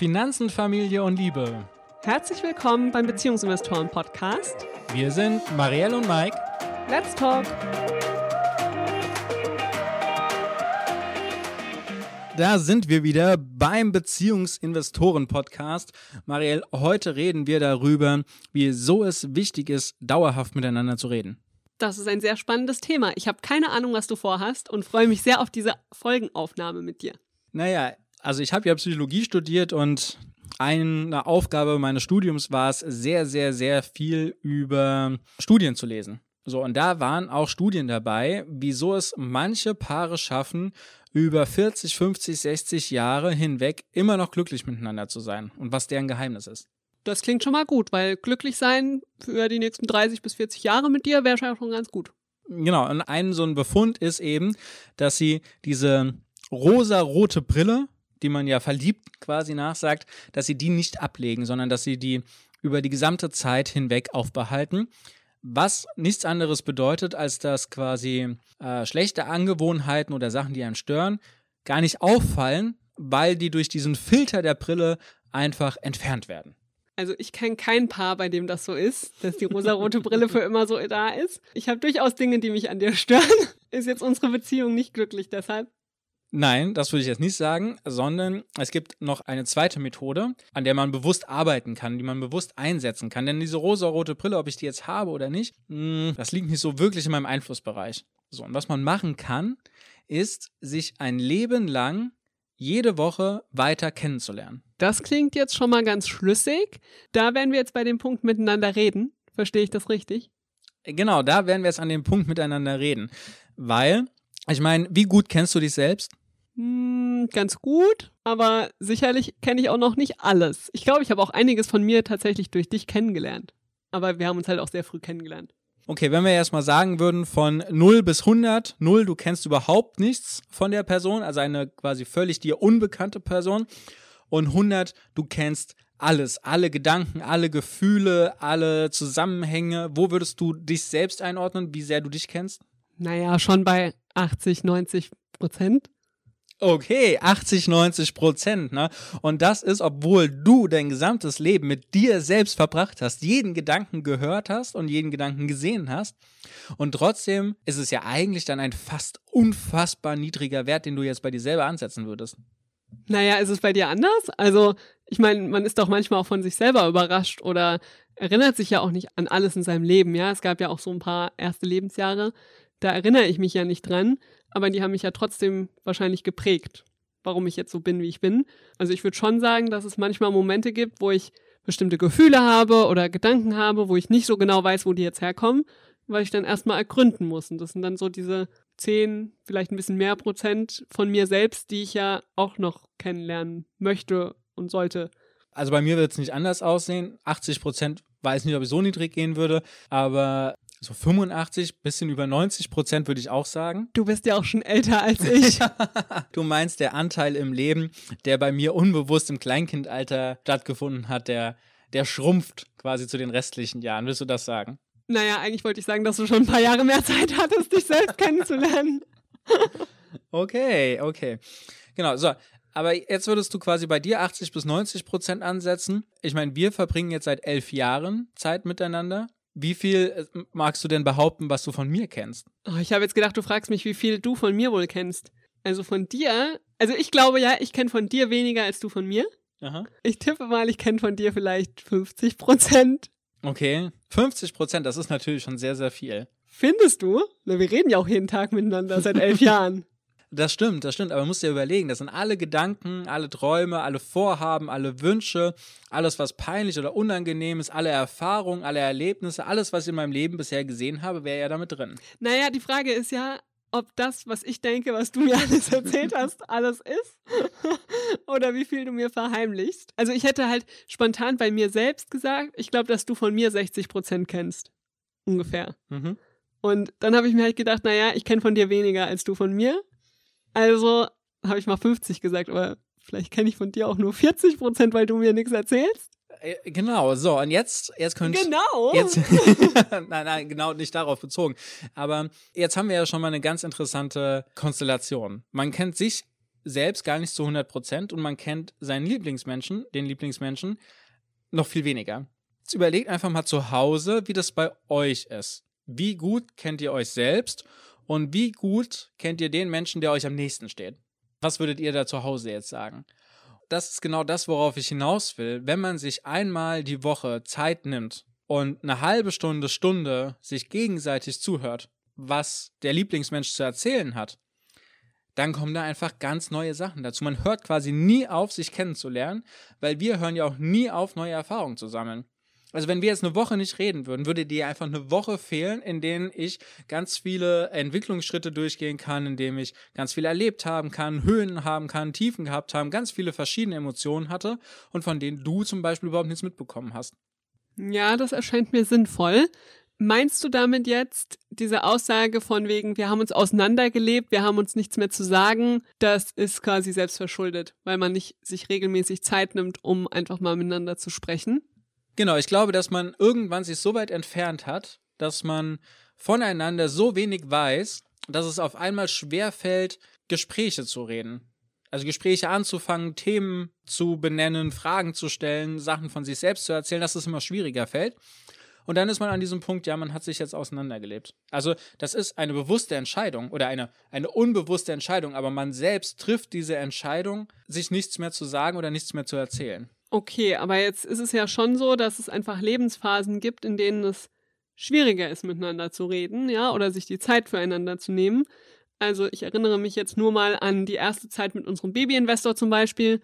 Finanzen, Familie und Liebe. Herzlich willkommen beim Beziehungsinvestoren Podcast. Wir sind Marielle und Mike. Let's talk. Da sind wir wieder beim Beziehungsinvestoren Podcast. Marielle, heute reden wir darüber, wieso es wichtig ist, dauerhaft miteinander zu reden. Das ist ein sehr spannendes Thema. Ich habe keine Ahnung, was du vorhast und freue mich sehr auf diese Folgenaufnahme mit dir. Naja, also ich habe ja Psychologie studiert und eine Aufgabe meines Studiums war es, sehr, sehr, sehr viel über Studien zu lesen. So, und da waren auch Studien dabei, wieso es manche Paare schaffen, über 40, 50, 60 Jahre hinweg immer noch glücklich miteinander zu sein und was deren Geheimnis ist. Das klingt schon mal gut, weil glücklich sein für die nächsten 30 bis 40 Jahre mit dir wäre schon ganz gut. Genau, und ein so ein Befund ist eben, dass sie diese rosa-rote Brille, die man ja verliebt quasi nachsagt, dass sie die nicht ablegen, sondern dass sie die über die gesamte Zeit hinweg aufbehalten. Was nichts anderes bedeutet, als dass quasi äh, schlechte Angewohnheiten oder Sachen, die einen stören, gar nicht auffallen, weil die durch diesen Filter der Brille einfach entfernt werden. Also ich kenne kein Paar, bei dem das so ist, dass die rosarote Brille für immer so da ist. Ich habe durchaus Dinge, die mich an dir stören. Ist jetzt unsere Beziehung nicht glücklich deshalb? Nein, das würde ich jetzt nicht sagen, sondern es gibt noch eine zweite Methode, an der man bewusst arbeiten kann, die man bewusst einsetzen kann. Denn diese rosa-rote Brille, ob ich die jetzt habe oder nicht, hm, das liegt nicht so wirklich in meinem Einflussbereich. So, und was man machen kann, ist, sich ein Leben lang jede Woche weiter kennenzulernen. Das klingt jetzt schon mal ganz schlüssig. Da werden wir jetzt bei dem Punkt miteinander reden. Verstehe ich das richtig? Genau, da werden wir jetzt an dem Punkt miteinander reden. Weil, ich meine, wie gut kennst du dich selbst? Hm, ganz gut, aber sicherlich kenne ich auch noch nicht alles. Ich glaube, ich habe auch einiges von mir tatsächlich durch dich kennengelernt. Aber wir haben uns halt auch sehr früh kennengelernt. Okay, wenn wir erstmal sagen würden, von 0 bis 100, 0, du kennst überhaupt nichts von der Person, also eine quasi völlig dir unbekannte Person, und 100, du kennst alles, alle Gedanken, alle Gefühle, alle Zusammenhänge. Wo würdest du dich selbst einordnen, wie sehr du dich kennst? Naja, schon bei 80, 90 Prozent. Okay, 80, 90 Prozent, ne? Und das ist, obwohl du dein gesamtes Leben mit dir selbst verbracht hast, jeden Gedanken gehört hast und jeden Gedanken gesehen hast. Und trotzdem ist es ja eigentlich dann ein fast unfassbar niedriger Wert, den du jetzt bei dir selber ansetzen würdest. Naja, ist es bei dir anders? Also, ich meine, man ist doch manchmal auch von sich selber überrascht oder erinnert sich ja auch nicht an alles in seinem Leben, ja? Es gab ja auch so ein paar erste Lebensjahre, da erinnere ich mich ja nicht dran aber die haben mich ja trotzdem wahrscheinlich geprägt, warum ich jetzt so bin, wie ich bin. Also ich würde schon sagen, dass es manchmal Momente gibt, wo ich bestimmte Gefühle habe oder Gedanken habe, wo ich nicht so genau weiß, wo die jetzt herkommen, weil ich dann erstmal ergründen muss. Und das sind dann so diese 10, vielleicht ein bisschen mehr Prozent von mir selbst, die ich ja auch noch kennenlernen möchte und sollte. Also bei mir wird es nicht anders aussehen. 80 Prozent weiß nicht, ob ich so niedrig gehen würde, aber so 85, bisschen über 90 Prozent würde ich auch sagen. Du bist ja auch schon älter als ich. du meinst der Anteil im Leben, der bei mir unbewusst im Kleinkindalter stattgefunden hat, der, der schrumpft quasi zu den restlichen Jahren. Willst du das sagen? Naja, eigentlich wollte ich sagen, dass du schon ein paar Jahre mehr Zeit hattest, dich selbst kennenzulernen. okay, okay. Genau, so. Aber jetzt würdest du quasi bei dir 80 bis 90 Prozent ansetzen. Ich meine, wir verbringen jetzt seit elf Jahren Zeit miteinander. Wie viel äh, magst du denn behaupten, was du von mir kennst? Oh, ich habe jetzt gedacht, du fragst mich, wie viel du von mir wohl kennst. Also von dir, also ich glaube ja, ich kenne von dir weniger als du von mir. Aha. Ich tippe mal, ich kenne von dir vielleicht 50 Prozent. Okay, 50 Prozent, das ist natürlich schon sehr, sehr viel. Findest du? Na, wir reden ja auch jeden Tag miteinander seit elf Jahren. Das stimmt, das stimmt. Aber man muss dir überlegen, das sind alle Gedanken, alle Träume, alle Vorhaben, alle Wünsche, alles, was peinlich oder unangenehm ist, alle Erfahrungen, alle Erlebnisse, alles, was ich in meinem Leben bisher gesehen habe, wäre ja damit drin. Naja, die Frage ist ja, ob das, was ich denke, was du mir alles erzählt hast, alles ist oder wie viel du mir verheimlichst. Also ich hätte halt spontan bei mir selbst gesagt, ich glaube, dass du von mir 60 Prozent kennst. Ungefähr. Mhm. Und dann habe ich mir halt gedacht, naja, ich kenne von dir weniger als du von mir. Also habe ich mal 50 gesagt, aber vielleicht kenne ich von dir auch nur 40 Prozent, weil du mir nichts erzählst. Äh, genau, so, und jetzt, jetzt könnt Genau. Jetzt, nein, nein, genau nicht darauf bezogen. Aber jetzt haben wir ja schon mal eine ganz interessante Konstellation. Man kennt sich selbst gar nicht zu 100 Prozent und man kennt seinen Lieblingsmenschen, den Lieblingsmenschen, noch viel weniger. Jetzt überlegt einfach mal zu Hause, wie das bei euch ist. Wie gut kennt ihr euch selbst und wie gut kennt ihr den Menschen, der euch am nächsten steht? Was würdet ihr da zu Hause jetzt sagen? Das ist genau das, worauf ich hinaus will. Wenn man sich einmal die Woche Zeit nimmt und eine halbe Stunde, Stunde sich gegenseitig zuhört, was der Lieblingsmensch zu erzählen hat, dann kommen da einfach ganz neue Sachen dazu. Man hört quasi nie auf, sich kennenzulernen, weil wir hören ja auch nie auf, neue Erfahrungen zu sammeln. Also wenn wir jetzt eine Woche nicht reden würden, würde dir einfach eine Woche fehlen, in denen ich ganz viele Entwicklungsschritte durchgehen kann, in dem ich ganz viel erlebt haben kann, Höhen haben kann, Tiefen gehabt haben, ganz viele verschiedene Emotionen hatte und von denen du zum Beispiel überhaupt nichts mitbekommen hast. Ja, das erscheint mir sinnvoll. Meinst du damit jetzt diese Aussage von wegen, wir haben uns auseinandergelebt, wir haben uns nichts mehr zu sagen, das ist quasi selbstverschuldet, weil man nicht sich regelmäßig Zeit nimmt, um einfach mal miteinander zu sprechen? Genau, ich glaube, dass man irgendwann sich so weit entfernt hat, dass man voneinander so wenig weiß, dass es auf einmal schwerfällt, Gespräche zu reden. Also Gespräche anzufangen, Themen zu benennen, Fragen zu stellen, Sachen von sich selbst zu erzählen, dass es immer schwieriger fällt. Und dann ist man an diesem Punkt, ja, man hat sich jetzt auseinandergelebt. Also das ist eine bewusste Entscheidung oder eine, eine unbewusste Entscheidung, aber man selbst trifft diese Entscheidung, sich nichts mehr zu sagen oder nichts mehr zu erzählen. Okay, aber jetzt ist es ja schon so, dass es einfach Lebensphasen gibt, in denen es schwieriger ist, miteinander zu reden, ja, oder sich die Zeit füreinander zu nehmen. Also ich erinnere mich jetzt nur mal an die erste Zeit mit unserem Babyinvestor zum Beispiel.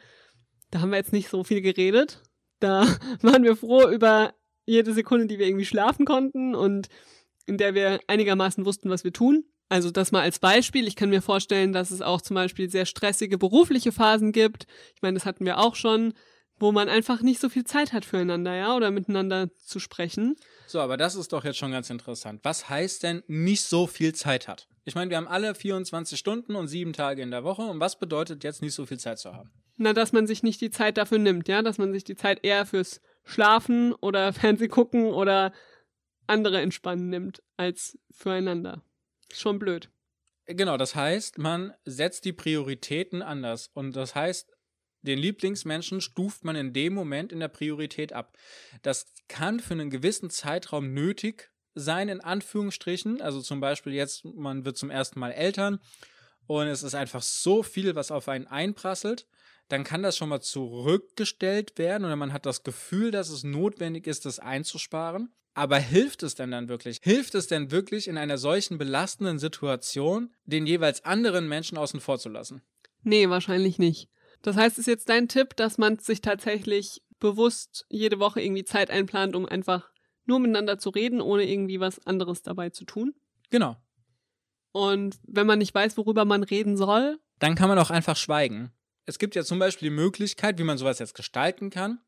Da haben wir jetzt nicht so viel geredet. Da waren wir froh über jede Sekunde, die wir irgendwie schlafen konnten und in der wir einigermaßen wussten, was wir tun. Also das mal als Beispiel. Ich kann mir vorstellen, dass es auch zum Beispiel sehr stressige berufliche Phasen gibt. Ich meine, das hatten wir auch schon, wo man einfach nicht so viel Zeit hat füreinander, ja, oder miteinander zu sprechen. So, aber das ist doch jetzt schon ganz interessant. Was heißt denn nicht so viel Zeit hat? Ich meine, wir haben alle 24 Stunden und sieben Tage in der Woche. Und was bedeutet jetzt nicht so viel Zeit zu haben? Na, dass man sich nicht die Zeit dafür nimmt, ja, dass man sich die Zeit eher fürs Schlafen oder Fernseh gucken oder andere entspannen nimmt als füreinander. Ist schon blöd. Genau, das heißt, man setzt die Prioritäten anders. Und das heißt, den Lieblingsmenschen stuft man in dem Moment in der Priorität ab. Das kann für einen gewissen Zeitraum nötig sein, in Anführungsstrichen. Also zum Beispiel jetzt, man wird zum ersten Mal Eltern und es ist einfach so viel, was auf einen einprasselt dann kann das schon mal zurückgestellt werden oder man hat das Gefühl, dass es notwendig ist, das einzusparen. Aber hilft es denn dann wirklich? Hilft es denn wirklich in einer solchen belastenden Situation, den jeweils anderen Menschen außen vor zu lassen? Nee, wahrscheinlich nicht. Das heißt, ist jetzt dein Tipp, dass man sich tatsächlich bewusst jede Woche irgendwie Zeit einplant, um einfach nur miteinander zu reden, ohne irgendwie was anderes dabei zu tun? Genau. Und wenn man nicht weiß, worüber man reden soll? Dann kann man auch einfach schweigen es gibt ja zum Beispiel die Möglichkeit, wie man sowas jetzt gestalten kann.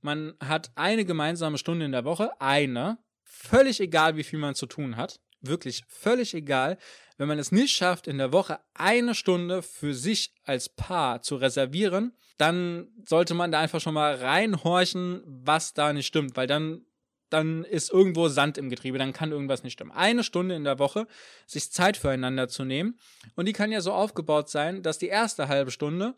Man hat eine gemeinsame Stunde in der Woche, eine, völlig egal, wie viel man zu tun hat. Wirklich völlig egal. Wenn man es nicht schafft, in der Woche eine Stunde für sich als Paar zu reservieren, dann sollte man da einfach schon mal reinhorchen, was da nicht stimmt, weil dann dann ist irgendwo Sand im Getriebe, dann kann irgendwas nicht stimmen. Eine Stunde in der Woche, sich Zeit füreinander zu nehmen. Und die kann ja so aufgebaut sein, dass die erste halbe Stunde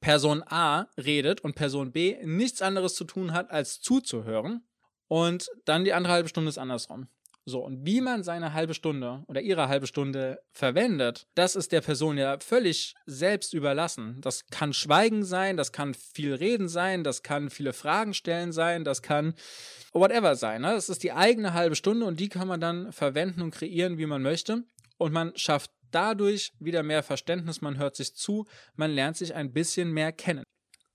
Person A redet und Person B nichts anderes zu tun hat, als zuzuhören. Und dann die andere halbe Stunde ist andersrum. So, und wie man seine halbe Stunde oder ihre halbe Stunde verwendet, das ist der Person ja völlig selbst überlassen. Das kann Schweigen sein, das kann viel Reden sein, das kann viele Fragen stellen sein, das kann whatever sein. Ne? Das ist die eigene halbe Stunde und die kann man dann verwenden und kreieren, wie man möchte. Und man schafft dadurch wieder mehr Verständnis, man hört sich zu, man lernt sich ein bisschen mehr kennen.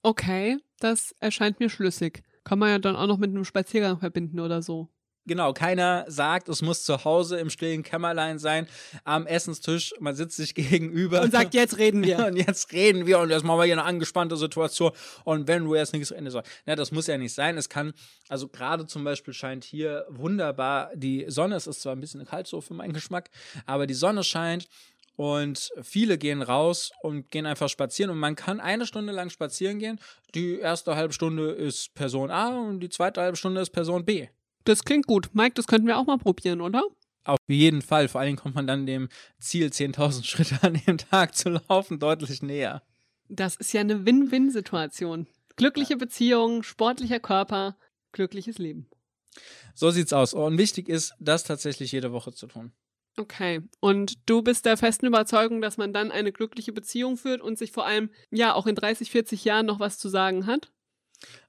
Okay, das erscheint mir schlüssig. Kann man ja dann auch noch mit einem Spaziergang verbinden oder so. Genau, keiner sagt, es muss zu Hause im stillen Kämmerlein sein, am Essenstisch, man sitzt sich gegenüber. Und sagt, jetzt reden wir. und jetzt reden wir und jetzt machen wir hier eine angespannte Situation. Und wenn du jetzt nichts Ende sagst, na, das muss ja nicht sein. Es kann, also gerade zum Beispiel scheint hier wunderbar die Sonne, es ist zwar ein bisschen kalt so für meinen Geschmack, aber die Sonne scheint und viele gehen raus und gehen einfach spazieren und man kann eine Stunde lang spazieren gehen. Die erste halbe Stunde ist Person A und die zweite halbe Stunde ist Person B. Das klingt gut. Mike, das könnten wir auch mal probieren, oder? Auf jeden Fall. Vor allem kommt man dann dem Ziel, 10.000 Schritte an dem Tag zu laufen, deutlich näher. Das ist ja eine Win-Win-Situation. Glückliche Beziehung, sportlicher Körper, glückliches Leben. So sieht's aus. Und wichtig ist, das tatsächlich jede Woche zu tun. Okay. Und du bist der festen Überzeugung, dass man dann eine glückliche Beziehung führt und sich vor allem, ja, auch in 30, 40 Jahren noch was zu sagen hat?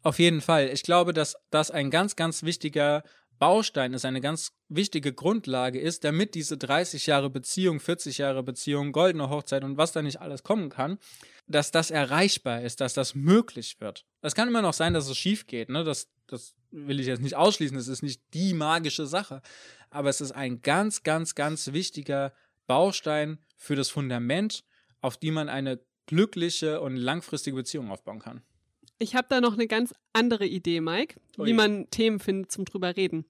Auf jeden Fall. Ich glaube, dass das ein ganz, ganz wichtiger Baustein ist, eine ganz wichtige Grundlage ist, damit diese 30 Jahre Beziehung, 40 Jahre Beziehung, goldene Hochzeit und was da nicht alles kommen kann, dass das erreichbar ist, dass das möglich wird. Es kann immer noch sein, dass es schief geht, ne? Das, das will ich jetzt nicht ausschließen, das ist nicht die magische Sache. Aber es ist ein ganz, ganz, ganz wichtiger Baustein für das Fundament, auf die man eine glückliche und langfristige Beziehung aufbauen kann. Ich habe da noch eine ganz andere Idee, Mike, Oh wie man Themen findet zum drüber reden.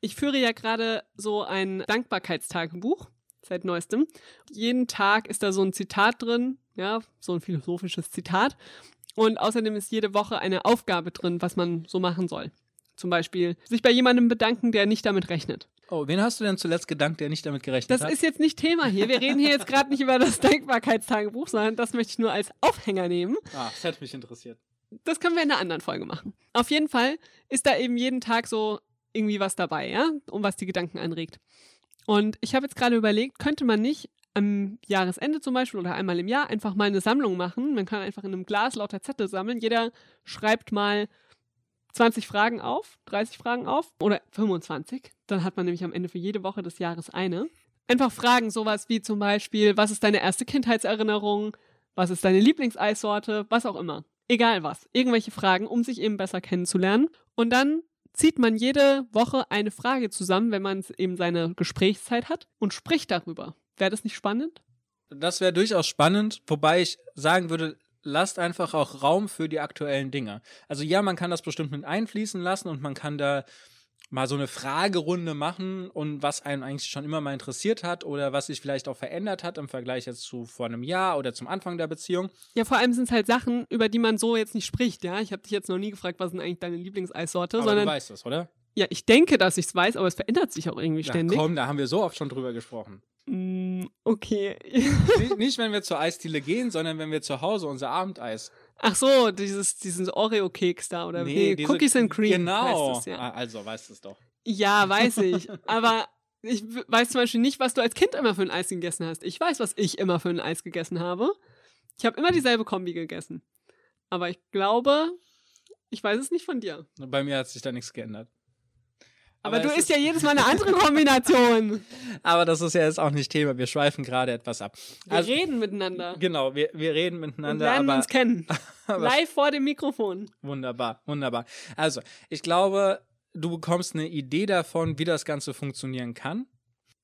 Ich führe ja gerade so ein Dankbarkeitstagebuch seit neuestem. Jeden Tag ist da so ein Zitat drin, ja, so ein philosophisches Zitat. Und außerdem ist jede Woche eine Aufgabe drin, was man so machen soll. Zum Beispiel sich bei jemandem bedanken, der nicht damit rechnet. Oh, wen hast du denn zuletzt gedankt, der nicht damit gerechnet Das hat? ist jetzt nicht Thema hier. Wir reden hier jetzt gerade nicht über das Dankbarkeitstagebuch, sondern das möchte ich nur als Aufhänger nehmen. ah, das hätte mich interessiert. Das können wir in einer anderen Folge machen. Auf jeden Fall ist da eben jeden Tag so irgendwie was dabei, ja, um was die Gedanken anregt. Und ich habe jetzt gerade überlegt, könnte man nicht am Jahresende zum Beispiel oder einmal im Jahr einfach mal eine Sammlung machen? Man kann einfach in einem Glas lauter Zettel sammeln. Jeder schreibt mal 20 Fragen auf, 30 Fragen auf oder 25. Dann hat man nämlich am Ende für jede Woche des Jahres eine. Einfach Fragen, sowas wie zum Beispiel, was ist deine erste Kindheitserinnerung? Was ist deine Lieblingseissorte? Was auch immer. Egal was. Irgendwelche Fragen, um sich eben besser kennenzulernen. Und dann zieht man jede Woche eine Frage zusammen, wenn man eben seine Gesprächszeit hat und spricht darüber. Wäre das nicht spannend? Das wäre durchaus spannend, wobei ich sagen würde, lasst einfach auch Raum für die aktuellen Dinge. Also ja, man kann das bestimmt mit einfließen lassen und man kann da mal so eine Fragerunde machen und was einen eigentlich schon immer mal interessiert hat oder was sich vielleicht auch verändert hat im Vergleich jetzt zu vor einem Jahr oder zum Anfang der Beziehung. Ja, vor allem sind es halt Sachen, über die man so jetzt nicht spricht, ja. Ich habe dich jetzt noch nie gefragt, was ist denn eigentlich deine Lieblingseissorte, Aber du sondern weißt das, oder? ja, ich denke, dass ich es weiß, aber es verändert sich auch irgendwie Ja, ständig. komm, da haben wir so oft schon drüber gesprochen. Mm, okay. nicht, nicht, wenn wir zur Eisdiele gehen, sondern wenn wir zu Hause unser Abendeis. Ach so, dieses, diesen Oreo-Keks da oder nee, diese- Cookies and Cream. Genau. Heißt es, ja. Ah, Also, weißt du es doch. ja, weiß ich. aber ich weiß zum Beispiel nicht, was du als Kind immer für ein Eis gegessen hast. Ich weiß, was ich immer für ein Eis gegessen habe. Ich habe immer dieselbe Kombi gegessen. Aber ich glaube, ich weiß es nicht von dir. Bei mir hat sich da nichts geändert. Aber, du isst ja jedes Mal eine andere Kombination. Aber das ist ja jetzt auch nicht Thema. Wir schweifen gerade etwas ab. Wir Also, reden miteinander. genau, wir, wir reden miteinander, lernen aber, uns kennen. Live vor dem Mikrofon. wunderbar, wunderbar. Also, ich glaube, du bekommst eine Idee davon, wie das Ganze funktionieren kann.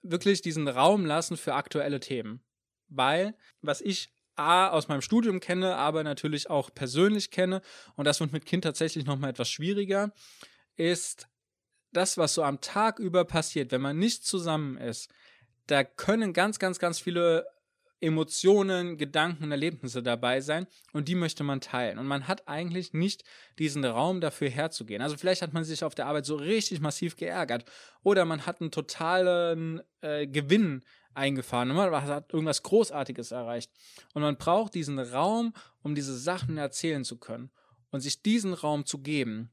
Wirklich diesen Raum lassen für aktuelle Themen. Weil, was ich A, aus meinem Studium kenne, aber natürlich auch persönlich kenne, und das wird mit Kind tatsächlich nochmal etwas schwieriger, ist das, was so am Tag über passiert, wenn man nicht zusammen ist, da können ganz, ganz, ganz viele Emotionen, Gedanken und Erlebnisse dabei sein und die möchte man teilen. Und man hat eigentlich nicht diesen Raum dafür herzugehen. Also vielleicht hat man sich auf der Arbeit so richtig massiv geärgert oder man hat einen totalen äh, Gewinn eingefahren und man hat irgendwas Großartiges erreicht. Und man braucht diesen Raum, um diese Sachen erzählen zu können und sich diesen Raum zu geben.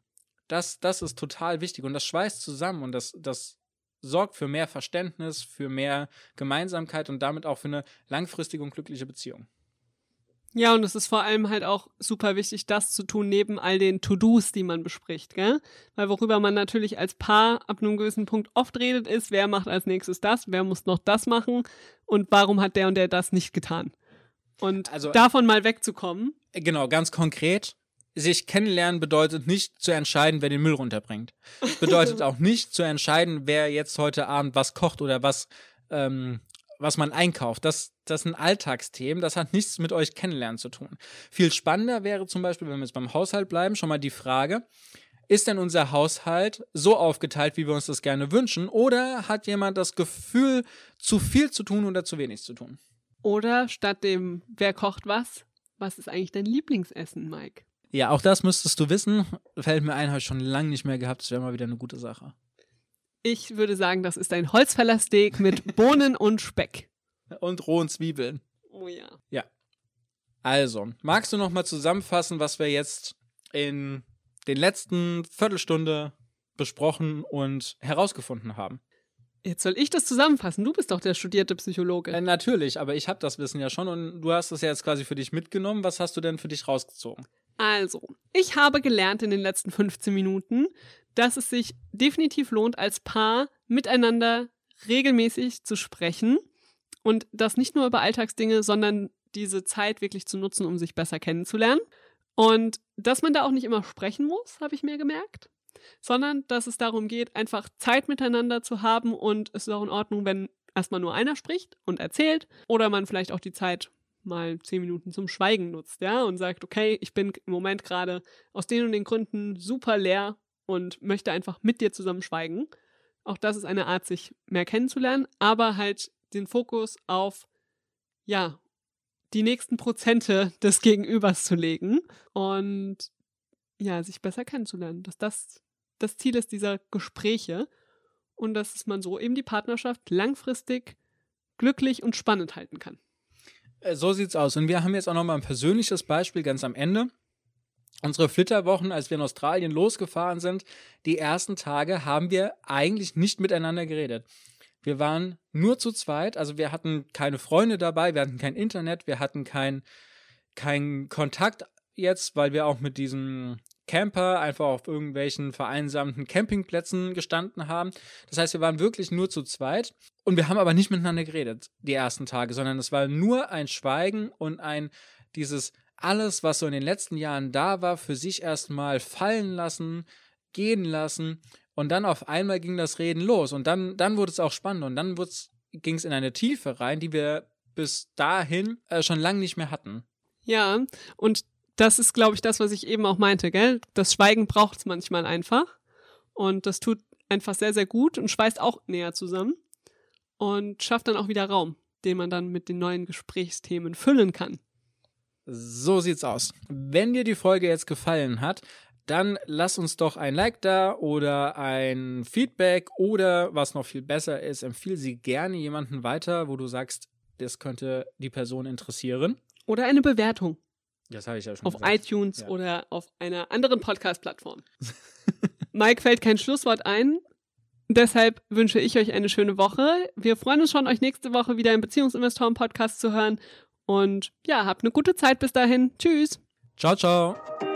Das, das ist total wichtig und das schweißt zusammen und das, das sorgt für mehr Verständnis, für mehr Gemeinsamkeit und damit auch für eine langfristige und glückliche Beziehung. Ja, und es ist vor allem halt auch super wichtig, das zu tun, neben all den To-Dos, die man bespricht, gell? Weil worüber man natürlich als Paar ab einem gewissen Punkt oft redet, ist, wer macht als nächstes das, wer muss noch das machen und warum hat der und der das nicht getan. Und Also- davon mal wegzukommen, Genau, ganz konkret. Sich kennenlernen bedeutet nicht zu entscheiden, wer den Müll runterbringt. Bedeutet auch nicht zu entscheiden, wer jetzt heute Abend was kocht oder was, ähm, was man einkauft. Das, das sind Alltagsthemen, das hat nichts mit euch kennenlernen zu tun. Viel spannender wäre zum Beispiel, wenn wir jetzt beim Haushalt bleiben, schon mal die Frage, ist denn unser Haushalt so aufgeteilt, wie wir uns das gerne wünschen? Oder hat jemand das Gefühl, zu viel zu tun oder zu wenig zu tun? oder statt dem, wer kocht was, was ist eigentlich dein Lieblingsessen, Mike? Ja, auch das müsstest du wissen. Fällt mir ein, habe ich schon lange nicht mehr gehabt. Das wäre mal wieder eine gute Sache. Ich würde sagen, das ist ein Holzfällersteak mit Bohnen und Speck. Und rohen Zwiebeln. Oh ja. Ja. Also, magst du noch mal zusammenfassen, was wir jetzt in den letzten Viertelstunde besprochen und herausgefunden haben? Jetzt soll ich das zusammenfassen. Du bist doch der studierte Psychologe. Äh, natürlich, aber ich habe das Wissen ja schon und du hast es ja jetzt quasi für dich mitgenommen. Was hast du denn für dich rausgezogen? Also, ich habe gelernt in den letzten 15 Minuten, dass es sich definitiv lohnt, als Paar miteinander regelmäßig zu sprechen und das nicht nur über Alltagsdinge, sondern diese Zeit wirklich zu nutzen, um sich besser kennenzulernen. Und dass man da auch nicht immer sprechen muss, habe ich mir gemerkt sondern dass es darum geht, einfach Zeit miteinander zu haben und es ist auch in Ordnung, wenn erstmal nur einer spricht und erzählt oder man vielleicht auch die Zeit mal zehn Minuten zum Schweigen nutzt, ja, und sagt, okay, ich bin im Moment gerade aus den und den Gründen super leer und möchte einfach mit dir zusammen schweigen. Auch das ist eine Art, sich mehr kennenzulernen, aber halt den Fokus auf, ja, die nächsten Prozente des Gegenübers zu legen und ja, sich besser kennenzulernen. Dass das das Ziel ist dieser Gespräche und dass man so eben die Partnerschaft langfristig glücklich und spannend halten kann. Äh, so sieht's aus. Und wir haben jetzt auch noch mal ein persönliches Beispiel ganz am Ende. Unsere Flitterwochen, als wir in Australien losgefahren sind, die ersten Tage haben wir eigentlich nicht miteinander geredet. Wir waren nur zu zweit, also wir hatten keine Freunde dabei, wir hatten kein Internet, wir hatten keinen kein Kontakt jetzt, weil wir auch mit diesem Camper einfach auf irgendwelchen vereinsamten Campingplätzen gestanden haben. Das heißt, wir waren wirklich nur zu zweit und wir haben aber nicht miteinander geredet die ersten Tage, sondern es war nur ein Schweigen und ein dieses alles, was so in den letzten Jahren da war, für sich erstmal fallen lassen, gehen lassen und dann auf einmal ging das Reden los und dann, dann wurde es auch spannend und dann ging es in eine Tiefe rein, die wir bis dahin äh, schon lange nicht mehr hatten. Ja, und das ist, glaube ich, das, was ich eben auch meinte, gell? Das Schweigen braucht es manchmal einfach. Und das tut einfach sehr, sehr gut und schweißt auch näher zusammen und schafft dann auch wieder Raum, den man dann mit den neuen Gesprächsthemen füllen kann. So sieht's aus. Wenn dir die Folge jetzt gefallen hat, dann lass uns doch ein Like da oder ein Feedback oder was noch viel besser ist, empfehle sie gerne jemanden weiter, wo du sagst, das könnte die Person interessieren. Oder eine Bewertung. Das habe ich ja schon Auf gesagt. iTunes Ja. oder auf einer anderen Podcast-Plattform. Mike fällt kein Schlusswort ein. Deshalb wünsche ich euch eine schöne Woche. Wir freuen uns schon, euch nächste Woche wieder im Beziehungsinvestoren-Podcast zu hören. Und ja, habt eine gute Zeit bis dahin. Tschüss. Ciao, ciao.